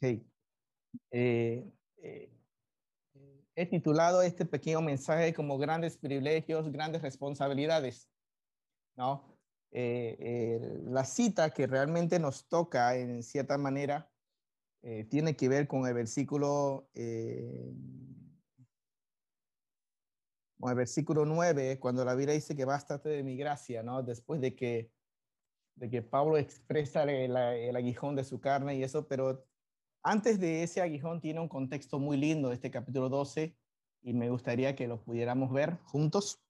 Sí. Eh, eh, he titulado este pequeño mensaje como grandes privilegios, grandes responsabilidades. ¿no? Eh, la cita que realmente nos toca en cierta manera tiene que ver con el versículo, con el versículo 9, cuando la Biblia dice que bástate de mi gracia, ¿no? Después de que, de que Pablo expresa el, el aguijón de su carne y eso, pero antes de ese aguijón tiene un contexto muy lindo, este capítulo 12, y me gustaría que lo pudiéramos ver juntos.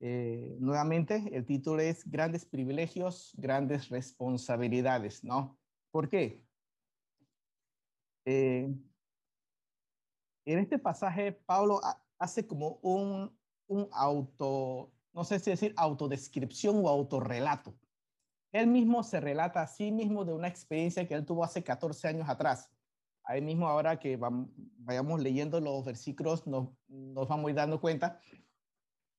Eh, nuevamente, el título es Grandes privilegios, grandes responsabilidades, ¿no? ¿Por qué? Eh, en este pasaje, Pablo hace como un, un auto, no sé si decir autodescripción o autorrelato él mismo se relata a sí mismo de una experiencia que él tuvo hace 14 años atrás. Ahí mismo ahora que vayamos leyendo los versículos nos, vamos dando cuenta.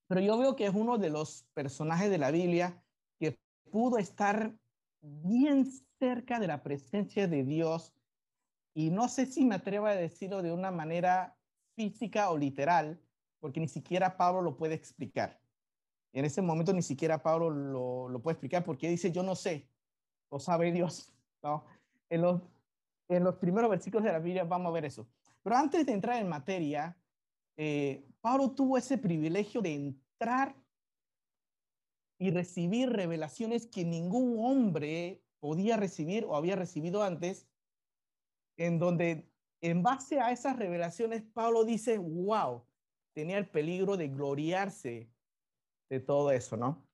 Pero yo veo que es uno de los personajes de la Biblia que pudo estar bien cerca de la presencia de Dios y no sé si me atrevo a decirlo de una manera física o literal, porque ni siquiera Pablo lo puede explicar. En ese momento ni siquiera Pablo lo, lo puede explicar porque dice, yo no sé, lo sabe Dios. ¿no? En, los, en los primeros versículos de la Biblia vamos a ver eso. Pero antes de entrar en materia, eh, Pablo tuvo ese privilegio de entrar y recibir revelaciones que ningún hombre podía recibir o había recibido antes, en donde en base a esas revelaciones Pablo dice, wow, tenía el peligro de gloriarse de todo eso, ¿no?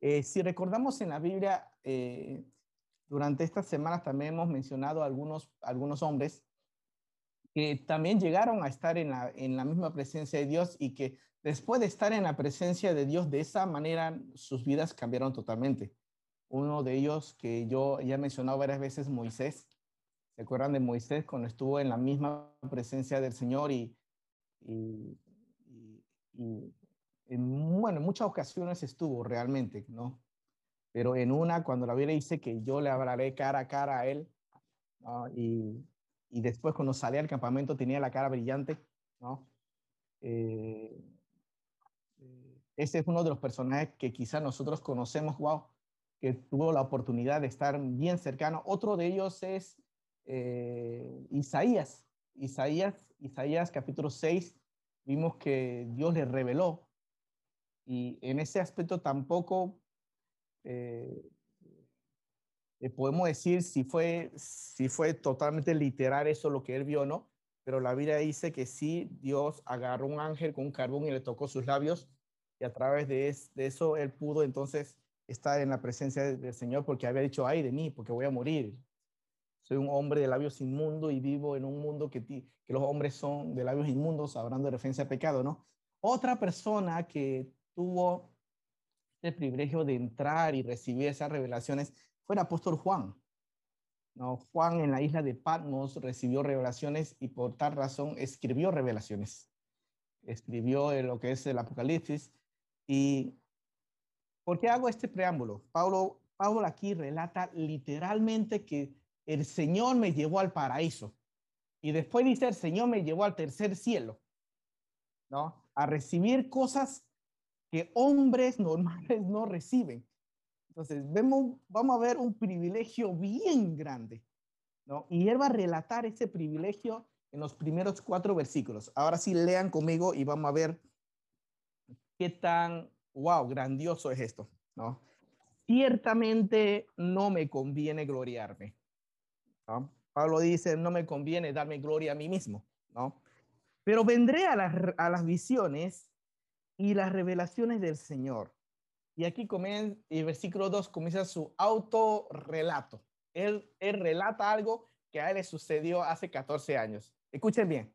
Eh, si recordamos en la Biblia, eh, durante estas semanas también hemos mencionado algunos, algunos hombres que también llegaron a estar en la, en la misma presencia de Dios y que después de estar en la presencia de Dios de esa manera, sus vidas cambiaron totalmente. Uno de ellos que yo ya he mencionado varias veces, Moisés. ¿Se acuerdan de Moisés cuando estuvo en la misma presencia del Señor y, y, y en, bueno, en muchas ocasiones estuvo realmente, ¿no? Pero en una, cuando la Biblia dice que yo le hablaré cara a cara a él, y, y, después cuando salía al campamento tenía la cara brillante, ¿no? Eh, eh, ese es uno de los personajes que quizás nosotros conocemos, wow, que tuvo la oportunidad de estar bien cercano. Otro de ellos es eh, Isaías. Isaías, Isaías capítulo 6, vimos que Dios le reveló y en ese aspecto tampoco eh, eh, podemos decir si fue, si fue totalmente literal eso lo que él vio no, pero la Biblia dice que sí, Dios agarró un ángel con un carbón y le tocó sus labios y a través de, eso él pudo entonces estar en la presencia del Señor porque había dicho, ay de mí, porque voy a morir. Soy un hombre de labios inmundos y vivo en un mundo que, que los hombres son de labios inmundos, hablando de referencia a pecado, ¿no? Otra persona que tuvo el privilegio de entrar y recibir esas revelaciones fue el apóstol Juan. ¿no? Juan en la isla de Patmos recibió revelaciones y por tal razón escribió revelaciones. Escribió lo que es el Apocalipsis. ¿Y por qué hago este preámbulo? Pablo, Pablo aquí relata literalmente que el Señor me llevó al paraíso. Y después dice, el Señor me llevó al tercer cielo, ¿no? A recibir cosas que hombres normales no reciben. Entonces, vemos, vamos a ver un privilegio bien grande, ¿no? Y él va a relatar ese privilegio en los primeros cuatro versículos. Ahora sí, lean conmigo y vamos a ver qué tan, wow, grandioso es esto, ¿no? Ciertamente no me conviene gloriarme. ¿no? Pablo dice, no me conviene darme gloria a mí mismo, ¿no? Pero vendré a las, a las visiones y las revelaciones del Señor. Y aquí comienza, el versículo 2 comienza su autorrelato. Él, él relata algo que a él le sucedió hace 14 años. Escuchen bien.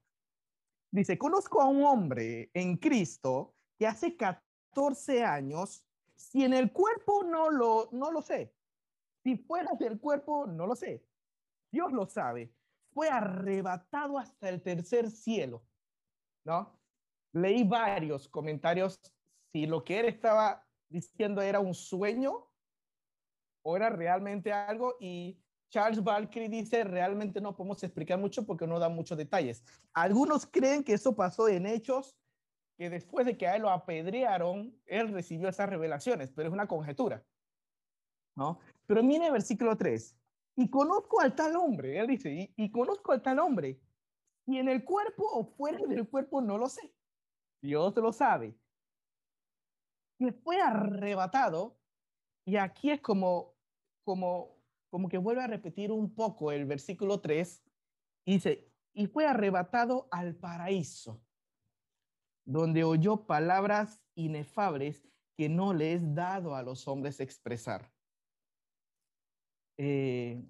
Dice, conozco a un hombre en Cristo que hace 14 años, si en el cuerpo no lo, no lo sé, si fuera del cuerpo no lo sé, Dios lo sabe, fue arrebatado hasta el tercer cielo, ¿no? Leí varios comentarios si lo que él estaba diciendo era un sueño o era realmente algo y Charles Valkyrie dice, realmente no podemos explicar mucho porque no da muchos detalles. Algunos creen que eso pasó en hechos, que después de que a él lo apedrearon, él recibió esas revelaciones, pero es una conjetura. ¿no? Pero mire el versículo 3. Y conozco al tal hombre, él dice, y, y conozco al tal hombre, y en el cuerpo o fuera del cuerpo no lo sé. Dios lo sabe. Que fue arrebatado, y aquí es como, como como que vuelve a repetir un poco el versículo 3, y dice, y fue arrebatado al paraíso, donde oyó palabras inefables que no le es dado a los hombres expresar. Eh,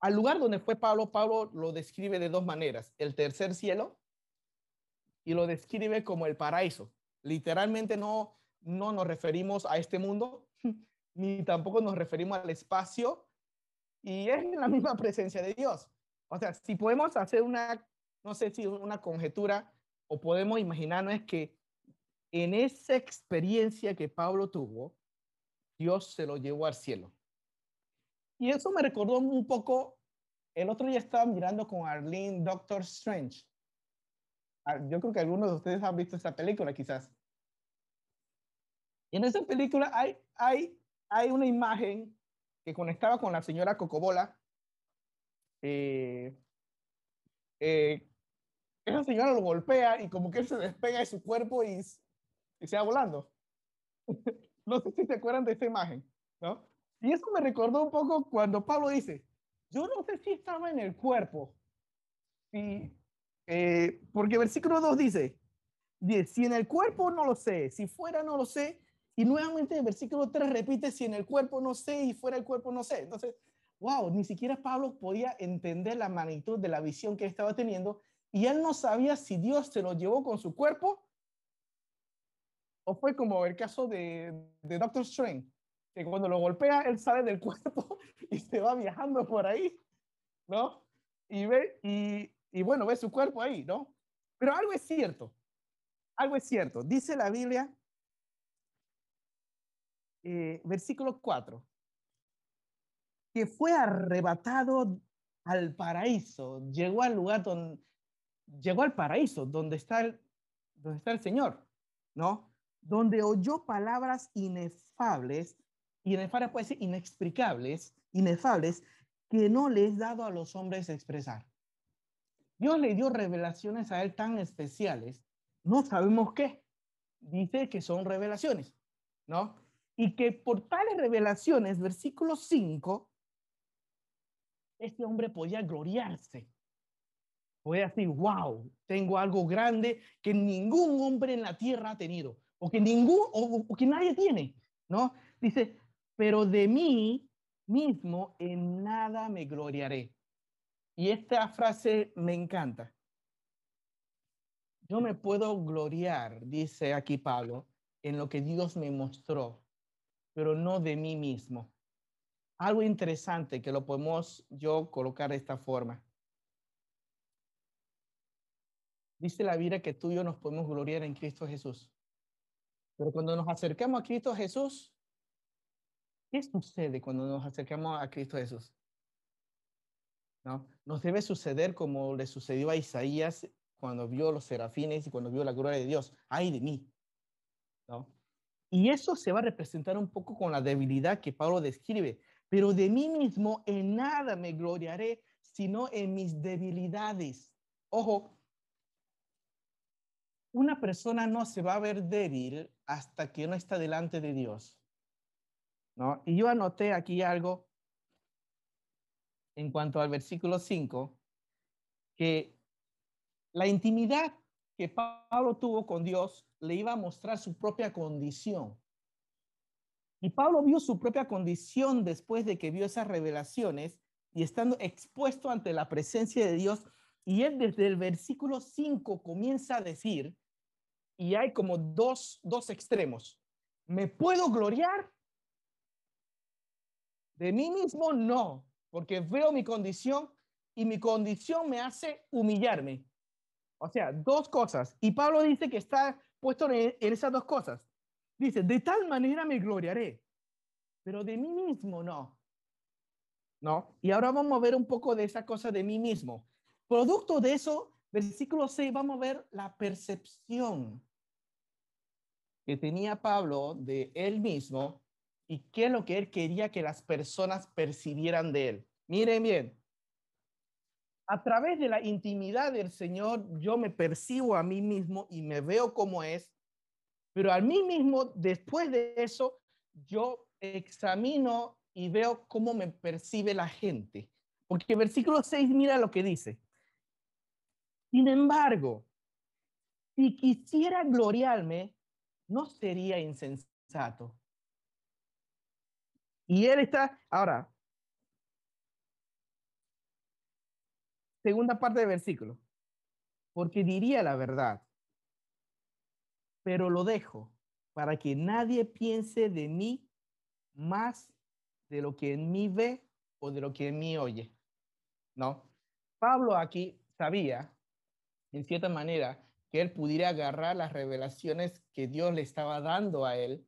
al lugar donde fue Pablo, Pablo lo describe de dos maneras, el tercer cielo y lo describe como el paraíso. Literalmente no, no nos referimos a este mundo, ni tampoco nos referimos al espacio, y es la misma presencia de Dios. O sea, si podemos hacer una, no sé si una conjetura, o podemos imaginarnos es que en esa experiencia que Pablo tuvo, Dios se lo llevó al cielo. Y eso me recordó un poco, el otro día estaba mirando con Arlene Doctor Strange. Ah, yo creo que algunos de ustedes han visto esta película, quizás. Y en esa película hay, hay hay una imagen que conectaba con la señora Cocobola. Eh, eh, esa señora lo golpea y como que él se despega de su cuerpo y, y se va volando. no sé si se acuerdan de esa imagen, ¿no? Y eso me recordó un poco cuando Pablo dice, yo no sé si estaba en el cuerpo, y, eh, porque versículo 2 dice, si en el cuerpo no lo sé, si fuera no lo sé, y nuevamente el versículo 3 repite, si en el cuerpo no sé y fuera el cuerpo no sé. Entonces, wow, ni siquiera Pablo podía entender la magnitud de la visión que estaba teniendo y él no sabía si Dios se lo llevó con su cuerpo o fue como el caso de, de Doctor Strange, que cuando lo golpea, él sale del cuerpo y se va viajando por ahí, ¿no? Y ve, y, y bueno, ve su cuerpo ahí, ¿no? Pero algo es cierto, algo es cierto. Dice la Biblia eh, versículo 4, que fue arrebatado al paraíso, llegó al lugar donde, llegó al paraíso, donde está el, donde está el Señor, ¿no? Donde oyó palabras inefables, inefables puede ser inexplicables, inefables, que no le es dado a los hombres expresar. Dios le dio revelaciones a él tan especiales, no sabemos qué. Dice que son revelaciones, ¿no? y que por tales revelaciones, versículo 5, este hombre podía gloriarse. Podía decir, wow, tengo algo grande que ningún hombre en la tierra ha tenido, o que ningún, o, que nadie tiene, ¿no? Dice, pero de mí mismo en nada me gloriaré. Y esta frase me encanta. Yo me puedo gloriar, dice aquí Pablo, en lo que Dios me mostró pero no de mí mismo. Algo interesante que lo podemos yo colocar de esta forma. Dice la Biblia que tú y yo nos podemos gloriar en Cristo Jesús. Pero cuando nos acercamos a Cristo Jesús, ¿qué sucede cuando nos acercamos a Cristo Jesús? ¿No? Nos debe suceder como le sucedió a Isaías cuando vio los serafines y cuando vio la gloria de Dios. ¡Ay de mí! ¿No? Y eso se va a representar un poco con la debilidad que Pablo describe. Pero de mí mismo en nada me gloriaré, sino en mis debilidades. Ojo, una persona no se va a ver débil hasta que no está delante de Dios. ¿no? Y yo anoté aquí algo en cuanto al versículo 5, que la intimidad que Pablo tuvo con Dios le iba a mostrar su propia condición. Y Pablo vio su propia condición después de que vio esas revelaciones y estando expuesto ante la presencia de Dios. Y él desde el versículo 5 comienza a decir, y hay como dos, dos extremos, ¿me puedo gloriar? De mí mismo no, porque veo mi condición y mi condición me hace humillarme. O sea, dos cosas. Y Pablo dice que está puesto en, esas dos cosas. Dice, de tal manera me gloriaré, pero de mí mismo no. ¿no? Y ahora vamos a ver un poco de esa cosa de mí mismo. Producto de eso, versículo 6, vamos a ver la percepción que tenía Pablo de él mismo y qué es lo que él quería que las personas percibieran de él. Miren bien, a través de la intimidad del Señor, yo me percibo a mí mismo y me veo como es, pero a mí mismo, después de eso, yo examino y veo cómo me percibe la gente. Porque el versículo 6 mira lo que dice. Sin embargo, si quisiera gloriarme, no sería insensato. Y él está, ahora, segunda parte del versículo, porque diría la verdad, pero lo dejo para que nadie piense de mí más de lo que en mí ve o de lo que en mí oye. ¿No? Pablo aquí sabía, en cierta manera, que él pudiera agarrar las revelaciones que Dios le estaba dando a él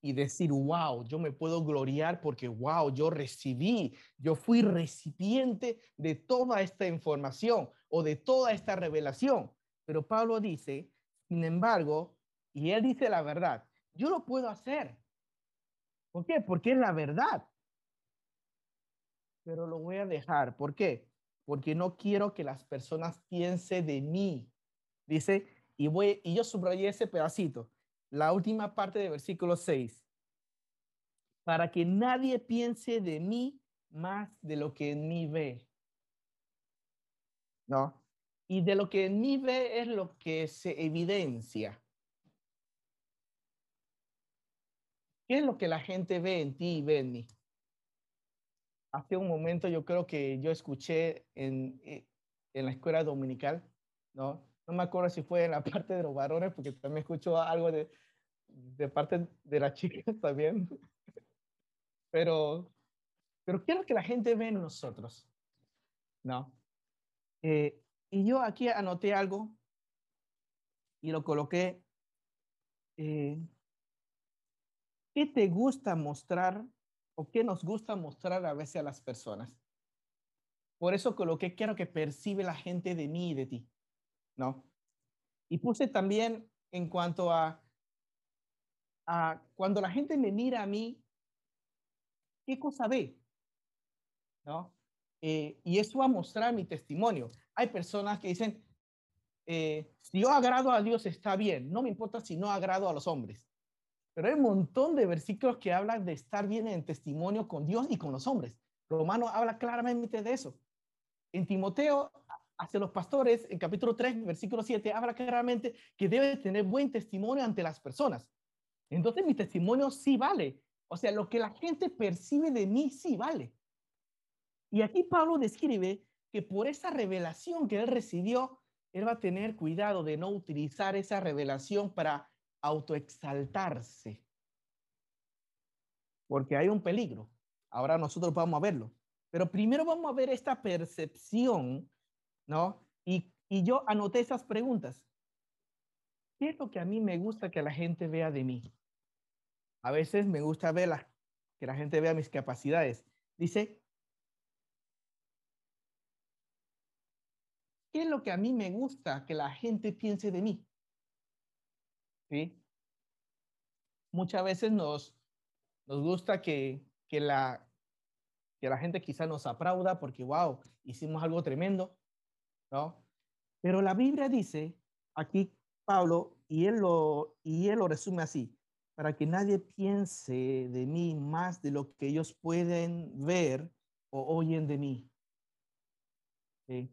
y decir, wow, yo me puedo gloriar porque, wow, yo recibí, yo fui recipiente de toda esta información o de toda esta revelación. Pero Pablo dice, sin embargo, y él dice la verdad, yo lo puedo hacer. ¿Por qué? Porque es la verdad. Pero lo voy a dejar. ¿Por qué? Porque no quiero que las personas piensen de mí. Dice, y, voy, y yo subrayé ese pedacito la última parte del versículo 6, para que nadie piense de mí más de lo que en mí ve. ¿No? Y de lo que en mí ve es lo que se evidencia. ¿Qué es lo que la gente ve en ti y ve en mí? Hace un momento yo creo que yo escuché en, eh, en la escuela dominical, ¿no? No me acuerdo si fue en la parte de los varones, porque también escucho algo de, de parte de las chicas también. Pero, pero quiero que la gente ve en nosotros. ¿No? Eh, y yo aquí anoté algo y lo coloqué. Eh, ¿Qué te gusta mostrar o qué nos gusta mostrar a veces a las personas? Por eso coloqué, quiero que percibe la gente de mí y de ti. ¿No? Y puse también en cuanto a, cuando la gente me mira a mí, ¿qué cosa ve? ¿No? Eh, y eso va a mostrar mi testimonio. Hay personas que dicen, eh, si yo agrado a Dios está bien, no me importa si no agrado a los hombres. Pero hay un montón de versículos que hablan de estar bien en testimonio con Dios y con los hombres. Romano habla claramente de eso. En Timoteo hacia los pastores, en capítulo 3, versículo 7, habla claramente que debe tener buen testimonio ante las personas. Entonces mi testimonio sí vale. O sea, lo que la gente percibe de mí sí vale. Y aquí Pablo describe que por esa revelación que él recibió, él va a tener cuidado de no utilizar esa revelación para autoexaltarse. Porque hay un peligro. Ahora nosotros vamos a verlo. Pero primero vamos a ver esta percepción ¿no? Y, yo anoté esas preguntas. ¿Qué es lo que a mí me gusta que la gente vea de mí? A veces me gusta ver que la gente vea mis capacidades. Dice, ¿qué es lo que a mí me gusta que la gente piense de mí? ¿Sí? Muchas veces nos, nos gusta que, que, la, que la gente quizá nos aplauda porque, wow, hicimos algo tremendo. ¿No? Pero la Biblia dice, aquí Pablo, y él lo, y él lo resume así, para que nadie piense de mí más de lo que ellos pueden ver o oyen de mí. ¿Sí?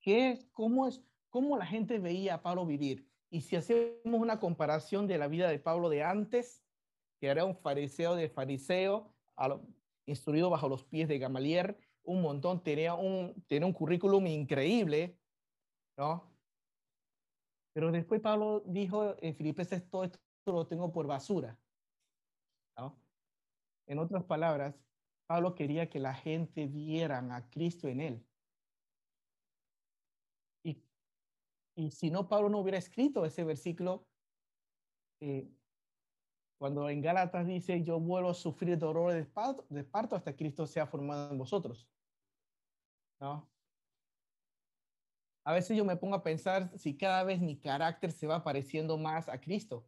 ¿Qué, cómo, es, ¿Cómo la gente veía a Pablo vivir? Y si hacemos una comparación de la vida de Pablo de antes, que era un fariseo de fariseo, instruido bajo los pies de Gamaliel, un montón, tenía un, tenía un currículum increíble, ¿no? Pero después Pablo dijo en Filipenses, todo esto lo tengo por basura. En otras palabras, Pablo quería que la gente vieran a Cristo en él. Y, y si no, Pablo no hubiera escrito ese versículo, eh, Cuando en Gálatas dice, yo vuelvo a sufrir dolor de parto, de parto hasta Cristo sea formado en vosotros. ¿No? A veces yo me pongo a pensar si cada vez mi carácter se va pareciendo más a Cristo.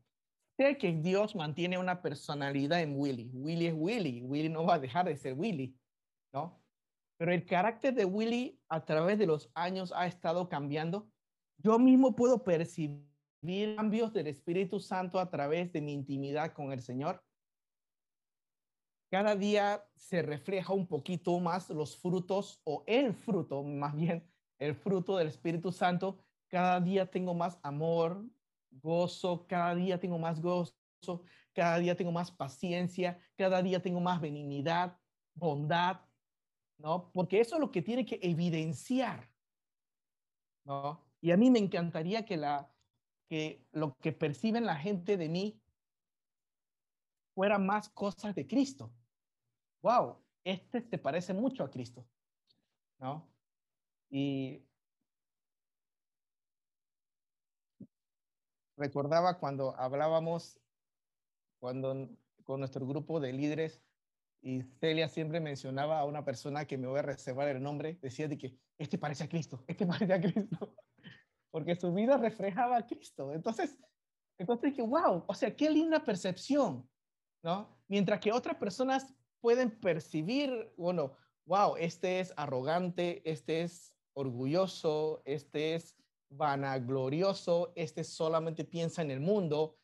Sé que Dios mantiene una personalidad en Willy. Willy es Willy. Willy no va a dejar de ser Willy, ¿no? Pero el carácter de Willy a través de los años ha estado cambiando. Yo mismo puedo percibir cambios del Espíritu Santo a través de mi intimidad con el Señor. Cada día se refleja un poquito más los frutos o el fruto, más bien el fruto del Espíritu Santo. Cada día tengo más amor, gozo, cada día tengo más gozo, cada día tengo más paciencia, cada día tengo más benignidad, bondad, ¿no? Porque eso es lo que tiene que evidenciar, ¿no? Y a mí me encantaría que, la, que lo que perciben la gente de mí fuera más cosas de Cristo. Wow, este te parece mucho a Cristo, ¿no? Y recordaba cuando hablábamos, cuando con nuestro grupo de líderes, y Celia siempre mencionaba a una persona que me voy a reservar el nombre, decía de que este parece a Cristo, este parece a Cristo, porque su vida reflejaba a Cristo. Entonces, entonces dije, wow, o sea, qué linda percepción, ¿no? Mientras que otras personas pueden percibir, bueno, wow, este es arrogante, este es orgulloso, este es vanaglorioso, este solamente piensa en el mundo,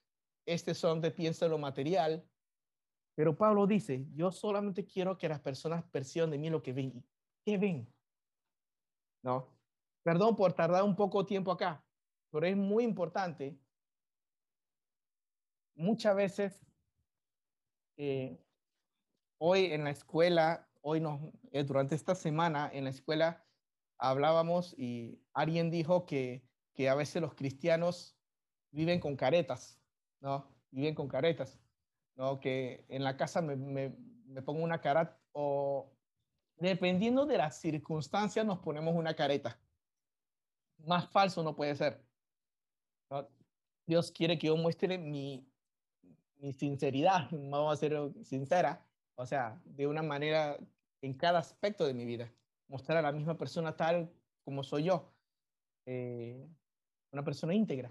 este solamente piensa en lo material. Pero Pablo dice, yo solamente quiero que las personas perciban de mí lo que ven. ¿Qué ven? ¿No? Perdón por tardar un poco tiempo acá, pero es muy importante. Muchas veces, eh, hoy en la escuela, hoy no, eh, durante esta semana en la escuela, hablábamos y alguien dijo que, que a veces los cristianos viven con caretas, ¿no? Viven con caretas, ¿no? Que en la casa me, me, pongo una cara o dependiendo de las circunstancias nos ponemos una careta. Más falso no puede ser. Dios quiere que yo muestre mi, mi sinceridad, vamos a ser sincera, o sea, de una manera en cada aspecto de mi vida mostrar a la misma persona tal como soy yo. Eh, una persona íntegra,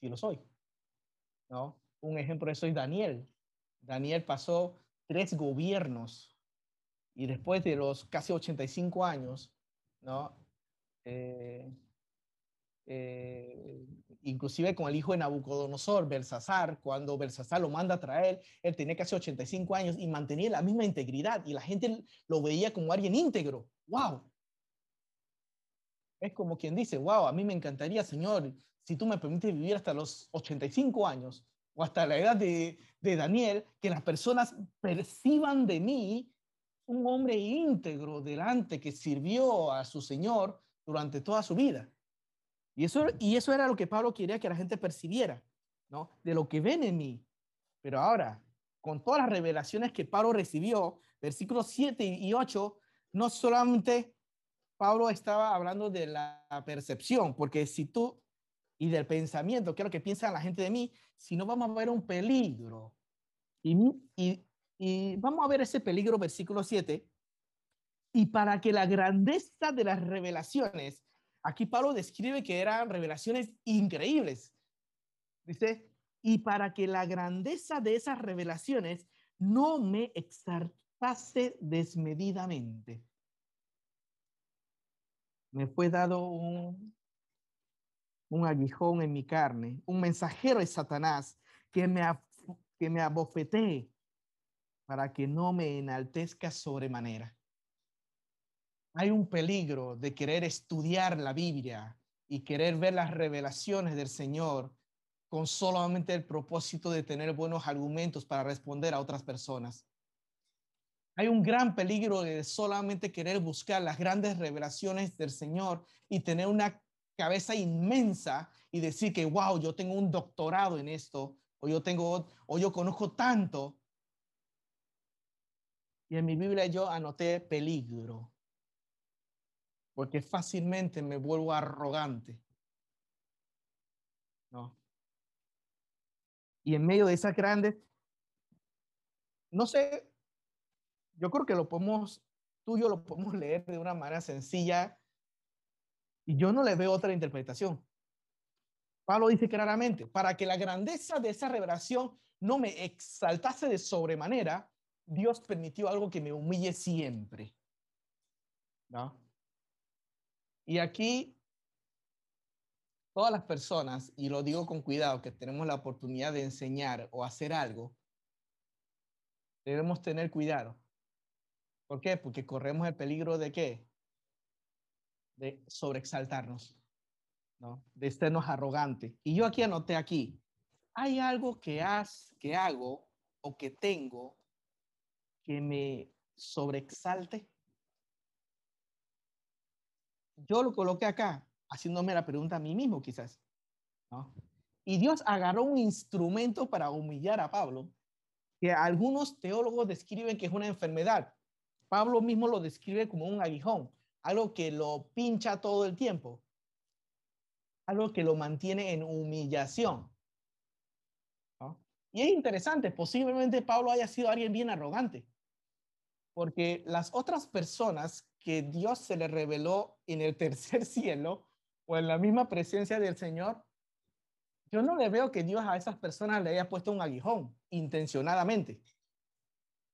si lo soy. ¿no? Un ejemplo de eso es Daniel. Daniel pasó tres gobiernos y después de los casi 85 años, ¿no? Eh, eh, inclusive con el hijo de Nabucodonosor, Belsasar, cuando Belsasar lo manda a traer, él tenía casi 85 años y mantenía la misma integridad y la gente lo veía como alguien íntegro wow. Es como quien dice, wow, a mí me encantaría, Señor, si tú me permites vivir hasta los 85 años o hasta la edad de, de Daniel, que las personas perciban de mí un hombre íntegro delante que sirvió a su Señor durante toda su vida. Y eso, y eso era lo que Pablo quería que la gente percibiera, ¿no? De lo que ven en mí. Pero ahora, con todas las revelaciones que Pablo recibió, versículos 7 y 8, no solamente Pablo estaba hablando de la percepción, porque si tú, y del pensamiento, que es lo que piensa la gente de mí, si no vamos a ver un peligro. Y, y, y vamos a ver ese peligro, versículo 7. Y para que la grandeza de las revelaciones, aquí Pablo describe que eran revelaciones increíbles. Dice, y para que la grandeza de esas revelaciones no me exaltase desmedidamente me fue dado un, aguijón en mi carne, un mensajero de Satanás que me, que me abofetee para que no me enaltezca sobremanera. Hay un peligro de querer estudiar la Biblia y querer ver las revelaciones del Señor con solamente el propósito de tener buenos argumentos para responder a otras personas. Hay un gran peligro de solamente querer buscar las grandes revelaciones del Señor y tener una cabeza inmensa y decir que, wow, yo tengo un doctorado en esto, o yo tengo, o yo conozco tanto. Y en mi Biblia yo anoté peligro, porque fácilmente me vuelvo arrogante. ¿No? Y en medio de esas grandes no sé, yo creo que lo podemos, tú y yo lo podemos leer de una manera sencilla y yo no le veo otra interpretación. Pablo dice claramente, para que la grandeza de esa revelación no me exaltase de sobremanera, Dios permitió algo que me humille siempre. ¿No? Y aquí, todas las personas, y lo digo con cuidado, que tenemos la oportunidad de enseñar o hacer algo, debemos tener cuidado. ¿Por qué? Porque corremos el peligro de qué? De sobreexaltarnos, ¿no? De sernos arrogante. Y yo aquí anoté aquí, hay algo que, has, que hago o que tengo que me sobreexalte. Yo lo coloqué acá, haciéndome la pregunta a mí mismo quizás. Y Dios agarró un instrumento para humillar a Pablo, que algunos teólogos describen que es una enfermedad. Pablo mismo lo describe como un aguijón, algo que lo pincha todo el tiempo, algo que lo mantiene en humillación. Y es interesante, posiblemente Pablo haya sido alguien bien arrogante, porque las otras personas que Dios se le reveló en el tercer cielo o en la misma presencia del Señor, yo no le veo que Dios a esas personas le haya puesto un aguijón intencionadamente.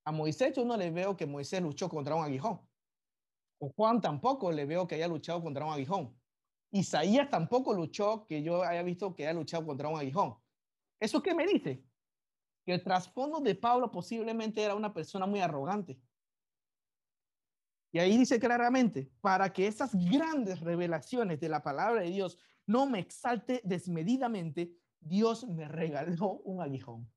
A Moisés yo no le veo que Moisés luchó contra un aguijón. O Juan tampoco le veo que haya luchado contra un aguijón. Isaías tampoco luchó que yo haya visto que haya luchado contra un aguijón. ¿Eso qué me dice? que el trasfondo de Pablo posiblemente era una persona muy arrogante. Y ahí dice claramente, para que esas grandes revelaciones de la palabra de Dios no me exalte desmedidamente, Dios me regaló un aguijón.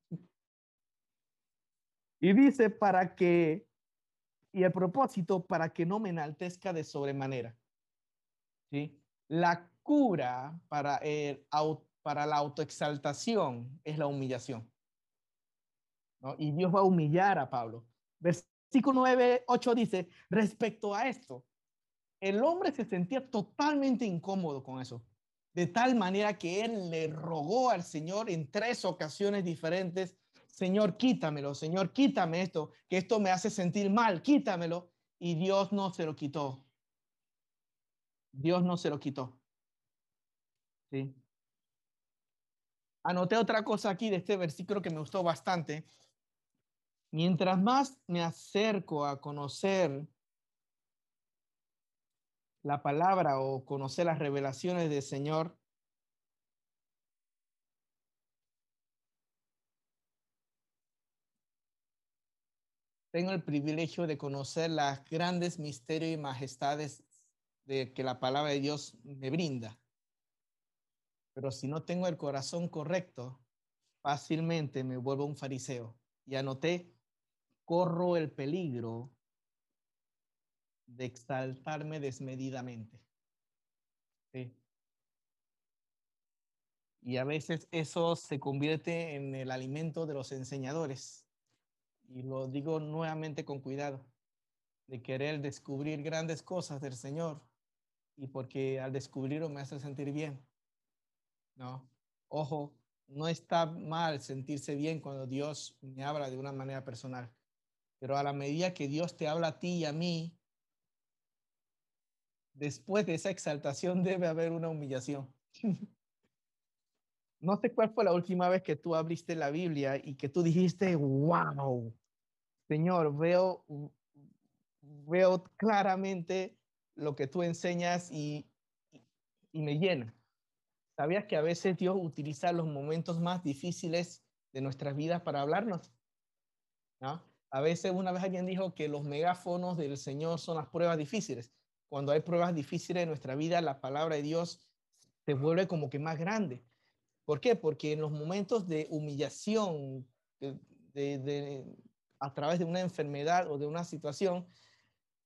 Y dice, para que, y el propósito, para que no me enaltezca de sobremanera. ¿Sí? La cura para, el, para la autoexaltación es la humillación. Y Dios va a humillar a Pablo. Versículo 9, 8 dice, respecto a esto, el hombre se sentía totalmente incómodo con eso, de tal manera que él le rogó al Señor en tres ocasiones diferentes, Señor, quítamelo, Señor, quítame esto, que esto me hace sentir mal, quítamelo. Y Dios no se lo quitó. Dios no se lo quitó. ¿Sí? Anoté otra cosa aquí de este versículo que me gustó bastante. Mientras más me acerco a conocer la palabra o conocer las revelaciones del Señor, tengo el privilegio de conocer las grandes misterios y majestades de que la palabra de Dios me brinda. Pero si no tengo el corazón correcto, fácilmente me vuelvo un fariseo. Y anoté corro el peligro de exaltarme desmedidamente. Y a veces eso se convierte en el alimento de los enseñadores. Y lo digo nuevamente con cuidado, de querer descubrir grandes cosas del Señor. Y porque al descubrirlo me hace sentir bien. No, ojo, no está mal sentirse bien cuando Dios me habla de una manera personal. Pero a la medida que Dios te habla a ti y a mí, después de esa exaltación debe haber una humillación. no sé cuál fue la última vez que tú abriste la Biblia y que tú dijiste, wow, Señor, veo, veo claramente lo que tú enseñas y, y me llena. ¿Sabías que a veces Dios utiliza los momentos más difíciles de nuestras vidas para hablarnos? ¿No? A veces una vez alguien dijo que los megáfonos del Señor son las pruebas difíciles. Cuando hay pruebas difíciles en nuestra vida, la palabra de Dios se vuelve como que más grande. ¿Por qué? Porque en los momentos de humillación, a través de una enfermedad o de una situación,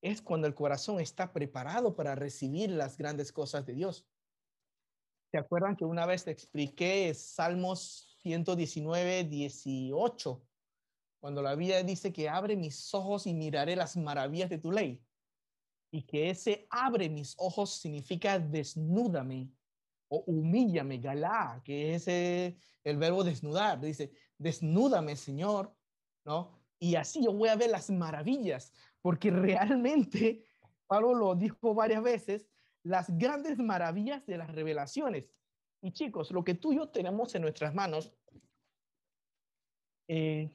es cuando el corazón está preparado para recibir las grandes cosas de Dios. ¿Se acuerdan que una vez te expliqué Salmos 119, 18? Cuando la Biblia dice que abre mis ojos y miraré las maravillas de tu ley. Y que ese abre mis ojos significa desnúdame o humíllame, galá, que es el verbo desnudar. Dice, desnúdame, Señor, ¿no? y así yo voy a ver las maravillas, porque realmente, Pablo lo dijo varias veces, las grandes maravillas de las revelaciones. Y chicos, lo que tú y yo tenemos en nuestras manos eh,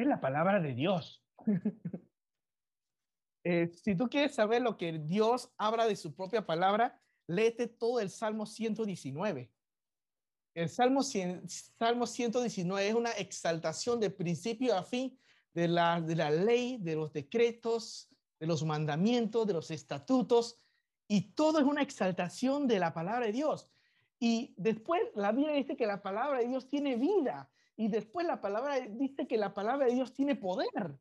es la palabra de Dios. Eh, si tú quieres saber lo que Dios habla de su propia palabra, léete todo el Salmo 119. El Salmo, Salmo 119 es una exaltación de principio a fin de la, de la ley, de los decretos, de los mandamientos, de los estatutos, y todo es una exaltación de la palabra de Dios. Y después la Biblia dice que la palabra de Dios tiene vida, y después la palabra dice que la palabra de Dios tiene poder.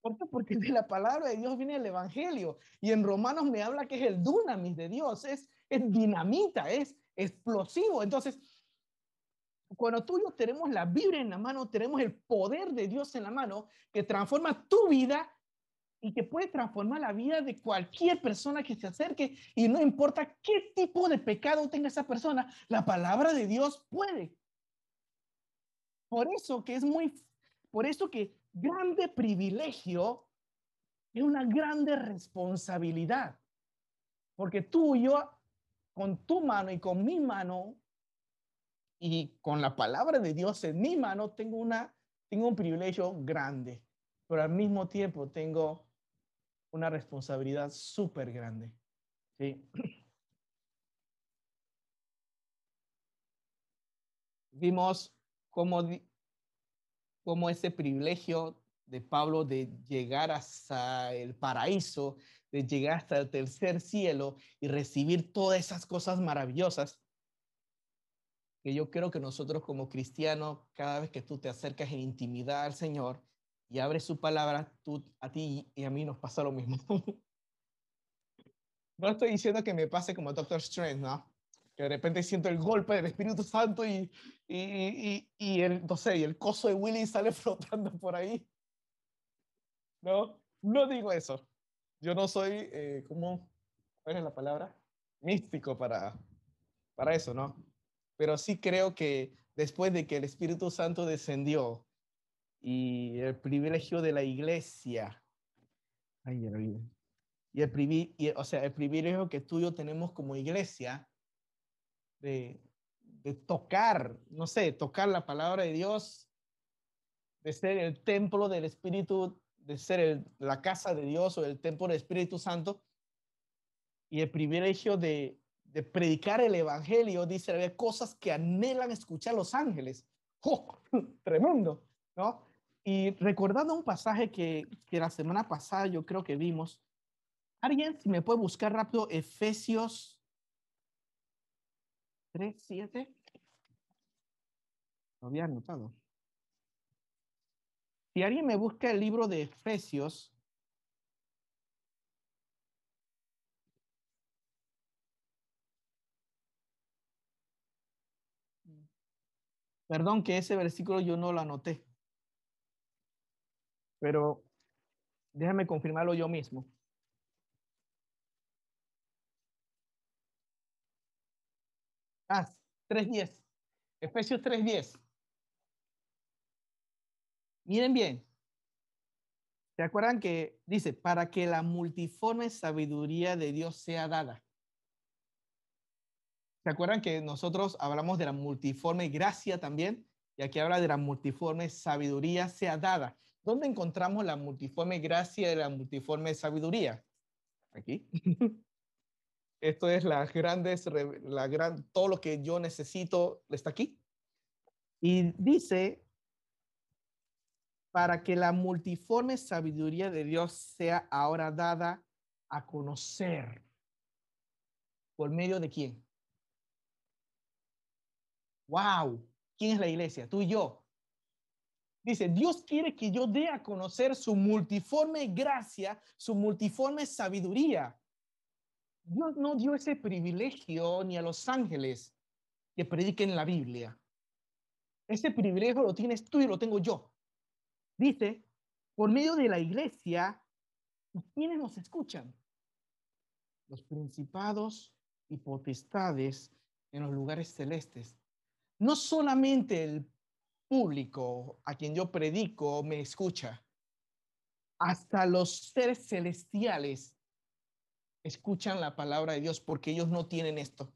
¿Por qué? Porque de la palabra de Dios viene el Evangelio. Y en Romanos me habla que es el dunamis de Dios, es, es dinamita, es explosivo. Entonces, cuando tú y yo tenemos la Biblia en la mano, tenemos el poder de Dios en la mano que transforma tu vida y que puede transformar la vida de cualquier persona que se acerque y no importa qué tipo de pecado tenga esa persona, la palabra de Dios puede. Por eso que es muy, por eso que grande privilegio es una grande responsabilidad. Porque tú y yo, con tu mano y con mi mano, y con la palabra de Dios en mi mano tengo una tengo un privilegio grande, pero al mismo tiempo tengo una responsabilidad súper grande. ¿sí? Vimos cómo, cómo ese privilegio de Pablo de llegar hasta el paraíso, de llegar hasta el tercer cielo y recibir todas esas cosas maravillosas, que yo creo que nosotros como cristianos, cada vez que tú te acercas en intimidad al Señor y abres su palabra, tú, a ti y a mí nos pasa lo mismo. no estoy diciendo que me pase como Doctor Strange, ¿no? Que de repente siento el golpe del Espíritu Santo y, y, y, y el, no sé, y el coso de Willy sale flotando por ahí. No, no digo eso. Yo no soy, eh, ¿cómo? ¿Cuál es la palabra? Místico para, para eso, ¿no? pero sí creo que después de que el Espíritu Santo descendió y el privilegio de la iglesia, ay, y el privilegio, o sea, el privilegio que tú y yo tenemos como iglesia de, de tocar, no sé, tocar la palabra de Dios, de ser el templo del Espíritu, de ser la casa de Dios o el templo del Espíritu Santo, y el privilegio de, de predicar el evangelio, dice, había cosas que anhelan escuchar los ángeles. ¡Oh! Tremendo, ¿no? Y recordando un pasaje que, que la semana pasada yo creo que vimos, alguien si me puede buscar rápido Efesios 3, 7. Lo había anotado. Si alguien me busca el libro de Efesios Perdón que ese versículo yo no lo anoté. Pero déjame confirmarlo yo mismo. Ah, 3.10. Efesios 3.10. Miren bien. ¿Se acuerdan que dice, para que la multiforme sabiduría de Dios sea dada? ¿Se acuerdan que nosotros hablamos de la multiforme gracia también? Y aquí habla de la multiforme sabiduría sea dada. ¿Dónde encontramos la multiforme gracia y la multiforme sabiduría? Aquí. Esto es las grandes, la gran, todo lo que yo necesito está aquí. Y dice, para que la multiforme sabiduría de Dios sea ahora dada a conocer. ¿Por medio de quién? Wow, ¿quién es la iglesia? Tú y yo. Dice, Dios quiere que yo dé a conocer su multiforme gracia, su multiforme sabiduría. Dios no dio ese privilegio ni a los ángeles que prediquen la Biblia. Ese privilegio lo tienes tú y lo tengo yo. Dice, por medio de la iglesia, ¿quiénes nos escuchan? Los principados y potestades en los lugares celestes no solamente el público a quien yo predico me escucha. Hasta los seres celestiales escuchan la palabra de Dios porque ellos no tienen esto.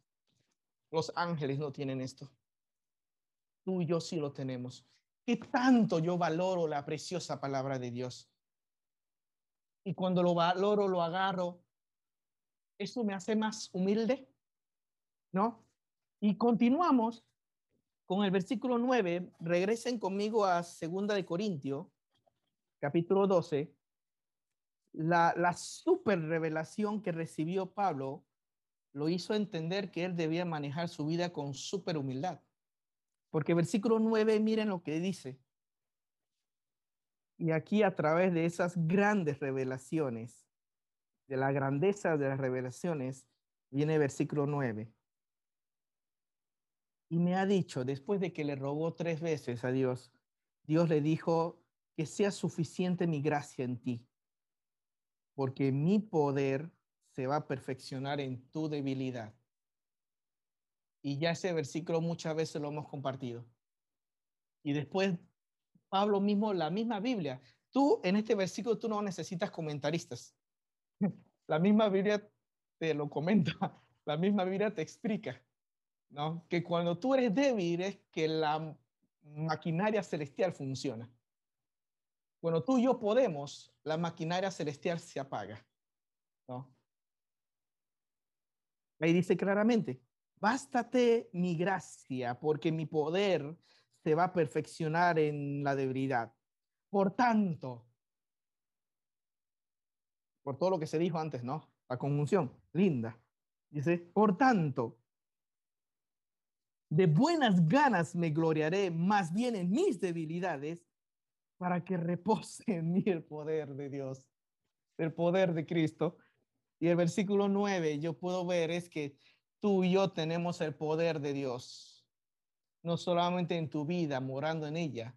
Los ángeles no tienen esto. Tú y yo sí lo tenemos. ¿Qué tanto yo valoro la preciosa palabra de Dios? Y cuando lo valoro, lo agarro, ¿eso me hace más humilde? ¿No? Y continuamos con el versículo 9. Regresen conmigo a Segunda de Corintio, capítulo 12. La, super revelación que recibió Pablo lo hizo entender que él debía manejar su vida con super humildad. Porque versículo 9, miren lo que dice. Y aquí a través de esas grandes revelaciones, de la grandeza de las revelaciones, viene versículo 9. Y me ha dicho, después de que le rogó tres veces a Dios, Dios le dijo que sea suficiente mi gracia en ti, porque mi poder se va a perfeccionar en tu debilidad. Y ya ese versículo muchas veces lo hemos compartido. Y después Pablo mismo, la misma Biblia. Tú en este versículo tú no necesitas comentaristas. La misma Biblia te lo comenta, la misma Biblia te explica, ¿no? Que cuando tú eres débil es que la maquinaria celestial funciona. Cuando tú y yo podemos, la maquinaria celestial se apaga, ¿no? Ahí dice claramente, bástate mi gracia, porque mi poder se va a perfeccionar en la debilidad. Por tanto, por todo lo que se dijo antes, ¿no? La conjunción, linda. Dice, por tanto, de buenas ganas me gloriaré más bien en mis debilidades para que repose en mí el poder de Dios, el poder de Cristo. Y el versículo 9 yo puedo ver es que tú y yo tenemos el poder de Dios, no solamente en tu vida, morando en ella,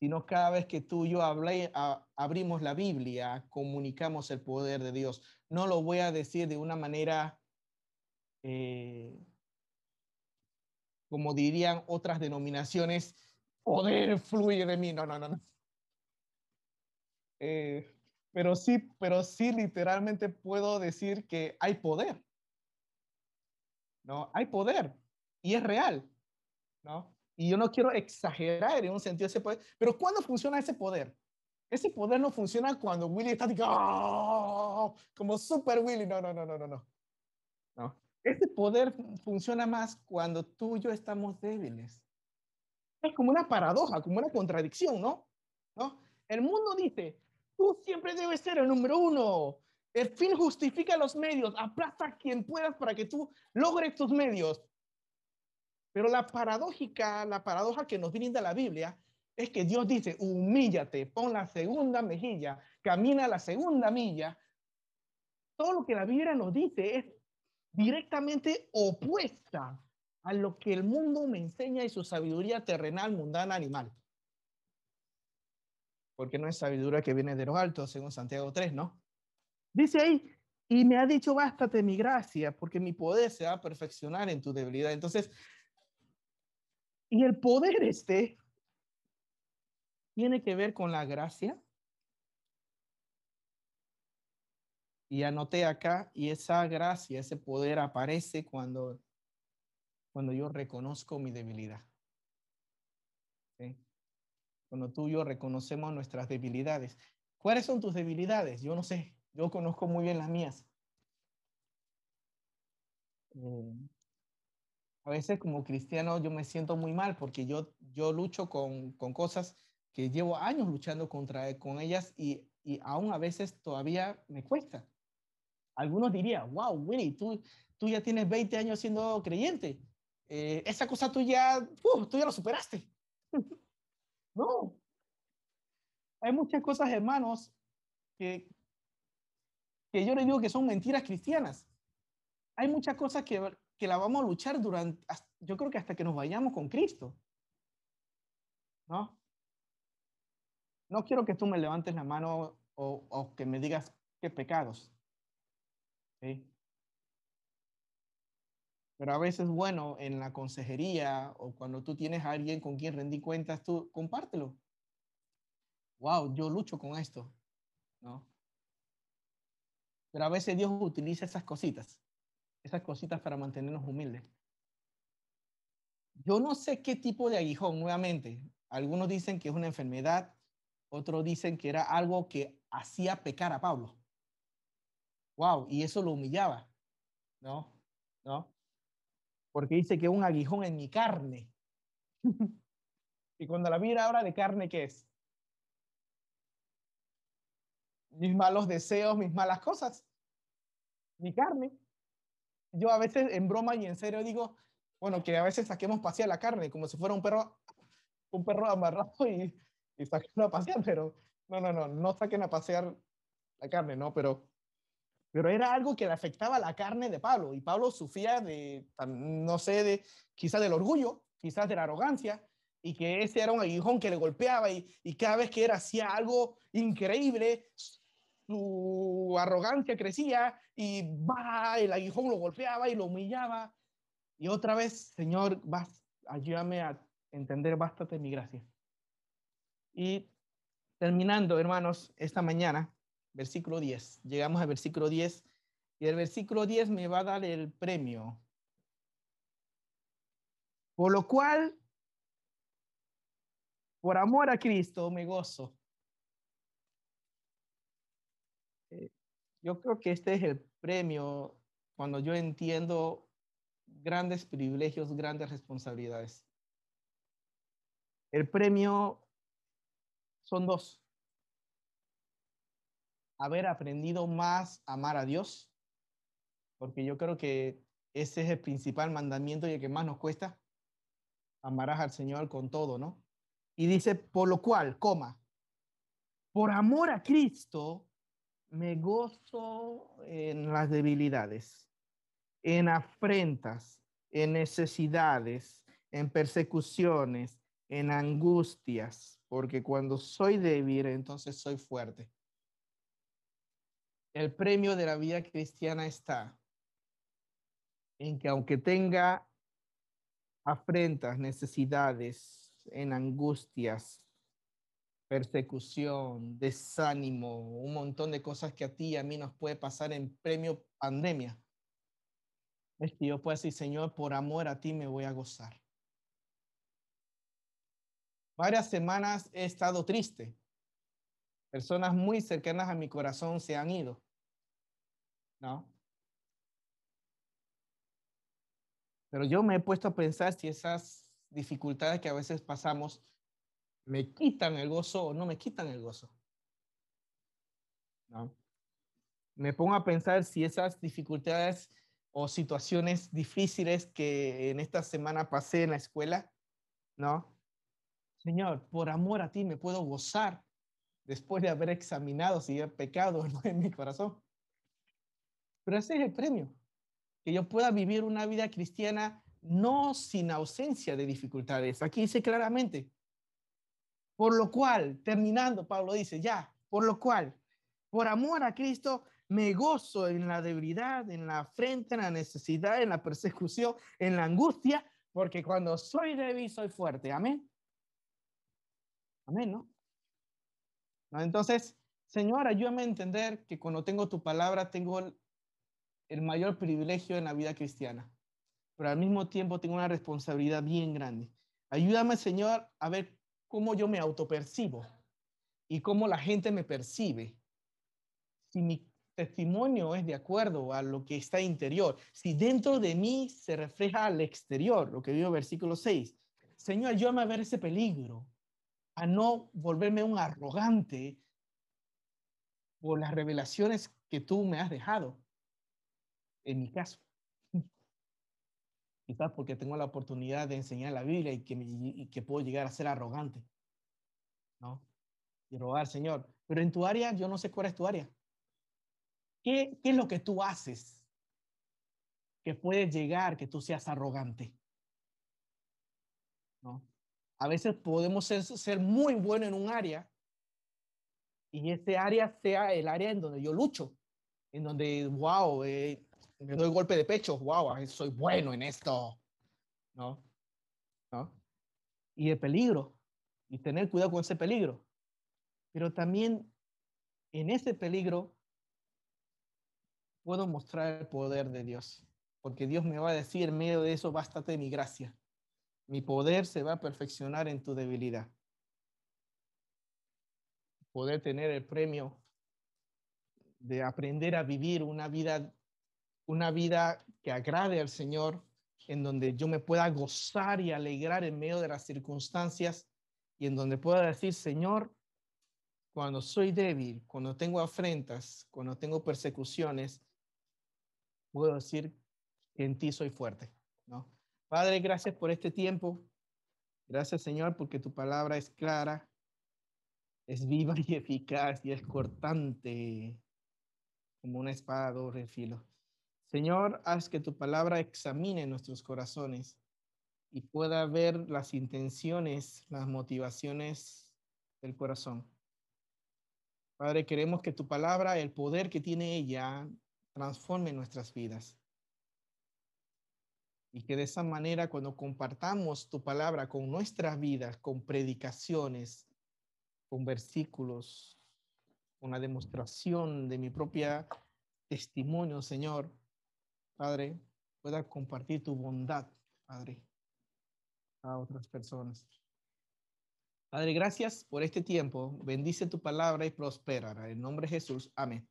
sino cada vez que tú y yo hablé, abrimos la Biblia, comunicamos el poder de Dios. No lo voy a decir de una manera, eh, como dirían otras denominaciones, poder fluye de mí. No, no, no, no. Eh, pero sí, pero sí literalmente puedo decir que hay poder. ¿No? Hay poder y es real, ¿no? Y yo no quiero exagerar en un sentido ese poder, pero ¿cuándo funciona ese poder? Ese poder no funciona cuando Willy está ¡Oh! como super Willy. No, no, no, no, no, no. No. Ese poder funciona más cuando tú y yo estamos débiles. Es como una paradoja, como una contradicción, ¿no? ¿No? El mundo dice, Tú siempre debes ser el número uno. El fin justifica los medios. Aplasta a quien puedas para que tú logres tus medios. Pero la paradójica, la paradoja que nos brinda la Biblia es que Dios dice, humíllate, pon la segunda mejilla, camina la segunda milla. Todo lo que la Biblia nos dice es directamente opuesta a lo que el mundo me enseña y su sabiduría terrenal, mundana, animal porque no es sabiduría que viene de los altos, según Santiago 3, ¿no? Dice ahí, y me ha dicho, bástate mi gracia, porque mi poder se va a perfeccionar en tu debilidad. Entonces, y el poder este tiene que ver con la gracia. Y anoté acá, y esa gracia, ese poder aparece cuando, cuando yo reconozco mi debilidad. Cuando tú y yo reconocemos nuestras debilidades. ¿Cuáles son tus debilidades? Yo no sé, yo conozco muy bien las mías. Eh, a veces como cristiano yo me siento muy mal porque yo, yo lucho con, con cosas que llevo años luchando contra con ellas y, y aún a veces todavía me cuesta. Algunos dirían, wow, Winnie, tú, tú ya tienes 20 años siendo creyente. Eh, esa cosa tú ya, uh, tú ya lo superaste. No. Hay muchas cosas, hermanos, que, que yo les digo que son mentiras cristianas. Hay muchas cosas que, que la vamos a luchar durante, yo creo que hasta que nos vayamos con Cristo. ¿No? No quiero que tú me levantes la mano o, o que me digas qué pecados. ¿sí? Pero a veces, bueno, en la consejería o cuando tú tienes a alguien con quien rendir cuentas, tú compártelo. Wow, yo lucho con esto, ¿no? Pero a veces Dios utiliza esas cositas, esas cositas para mantenernos humildes. Yo no sé qué tipo de aguijón, nuevamente. Algunos dicen que es una enfermedad, otros dicen que era algo que hacía pecar a Pablo. Wow, y eso lo humillaba, ¿no? ¿No? Porque dice que un aguijón en mi carne. y cuando la vida habla de carne, ¿qué es? Mis malos deseos, mis malas cosas. Mi carne. Yo a veces en broma y en serio digo, bueno, que a veces saquemos pasear la carne como si fuera un perro, un perro amarrado y, y saquen a pasear, pero no, no, no, no saquen a pasear la carne, no, pero, pero era algo que le afectaba la carne de Pablo y Pablo sufría de, no sé, de quizás del orgullo, quizás de la arrogancia y que ese era un aguijón que le golpeaba y, cada vez que era hacía algo increíble, su arrogancia crecía y va, el aguijón lo golpeaba y lo humillaba y otra vez, Señor, vas, ayúdame a entender, bástate mi gracia. Y terminando, hermanos, esta mañana, versículo 10. Llegamos al versículo 10 y el versículo 10 me va a dar el premio. Por lo cual, por amor a Cristo, me gozo. Eh, yo creo que este es el premio cuando yo entiendo grandes privilegios, grandes responsabilidades. El premio son dos. Haber aprendido más a amar a Dios, porque yo creo que ese es el principal mandamiento y el que más nos cuesta. Amarás al Señor con todo, ¿no? Y dice, por lo cual, coma, por amor a Cristo, me gozo en las debilidades en afrentas, en necesidades, en persecuciones, en angustias, porque cuando soy débil, entonces soy fuerte. El premio de la vida cristiana está en que aunque tenga afrentas, necesidades, en angustias, persecución, desánimo, un montón de cosas que a ti y a mí nos puede pasar en premio pandemia es que yo pueda decir, Señor, por amor a ti me voy a gozar. Varias semanas he estado triste. Personas muy cercanas a mi corazón se han ido. ¿No? Pero yo me he puesto a pensar si esas dificultades que a veces pasamos me quitan el gozo o no me quitan el gozo. ¿No? Me pongo a pensar si esas dificultades o situaciones difíciles que en esta semana pasé en la escuela, ¿no? Señor, por amor a ti me puedo gozar después de haber examinado si he pecado en mi corazón. Pero ese es el premio, que yo pueda vivir una vida cristiana no sin ausencia de dificultades. Aquí dice claramente, por lo cual, terminando, Pablo dice, ya, por lo cual, por amor a Cristo, me gozo en la debilidad, en la afrenta, en la necesidad, en la persecución, en la angustia, porque cuando soy débil soy fuerte. Amén. Amén, ¿no? Entonces, Señor, ayúdame a entender que cuando tengo tu palabra tengo el, mayor privilegio en la vida cristiana, pero al mismo tiempo tengo una responsabilidad bien grande. Ayúdame, Señor, a ver cómo yo me autopercibo y cómo la gente me percibe. Si mi testimonio es de acuerdo a lo que está interior. Si dentro de mí se refleja al exterior, lo que digo versículo 6, Señor, ayúdame a ver ese peligro, a no volverme un arrogante por las revelaciones que tú me has dejado, en mi caso. Quizás porque tengo la oportunidad de enseñar la Biblia y que, y que puedo llegar a ser arrogante, ¿no? Y rogar, Señor. Pero en tu área, yo no sé cuál es tu área. ¿Qué, es lo que tú haces que puede llegar que tú seas arrogante? ¿No? A veces podemos ser, ser muy buenos en un área y ese área sea el área en donde yo lucho, en donde, wow, eh, me doy golpe de pecho, wow, soy bueno en esto, ¿no? ¿No? Y el peligro, y tener cuidado con ese peligro. Pero también en ese peligro puedo mostrar el poder de Dios, porque Dios me va a decir en medio de eso, bástate mi gracia. Mi poder se va a perfeccionar en tu debilidad. Poder tener el premio de aprender a vivir una vida, una vida que agrade al Señor, en donde yo me pueda gozar y alegrar en medio de las circunstancias y en donde pueda decir, Señor, cuando soy débil, cuando tengo afrentas, cuando tengo persecuciones, puedo decir que en ti soy fuerte, ¿no? Padre, gracias por este tiempo. Gracias, Señor, porque tu palabra es clara, es viva y eficaz y es cortante como una espada doble filo. Señor, haz que tu palabra examine nuestros corazones y pueda ver las intenciones, las motivaciones del corazón. Padre, queremos que tu palabra, el poder que tiene ella, transforme nuestras vidas. Y que de esa manera, cuando compartamos tu palabra con nuestras vidas, con predicaciones, con versículos, con la demostración de mi propia testimonio, Señor, Padre, pueda compartir tu bondad, Padre, a otras personas. Padre, gracias por este tiempo. Bendice tu palabra y prospera. En nombre de Jesús. Amén.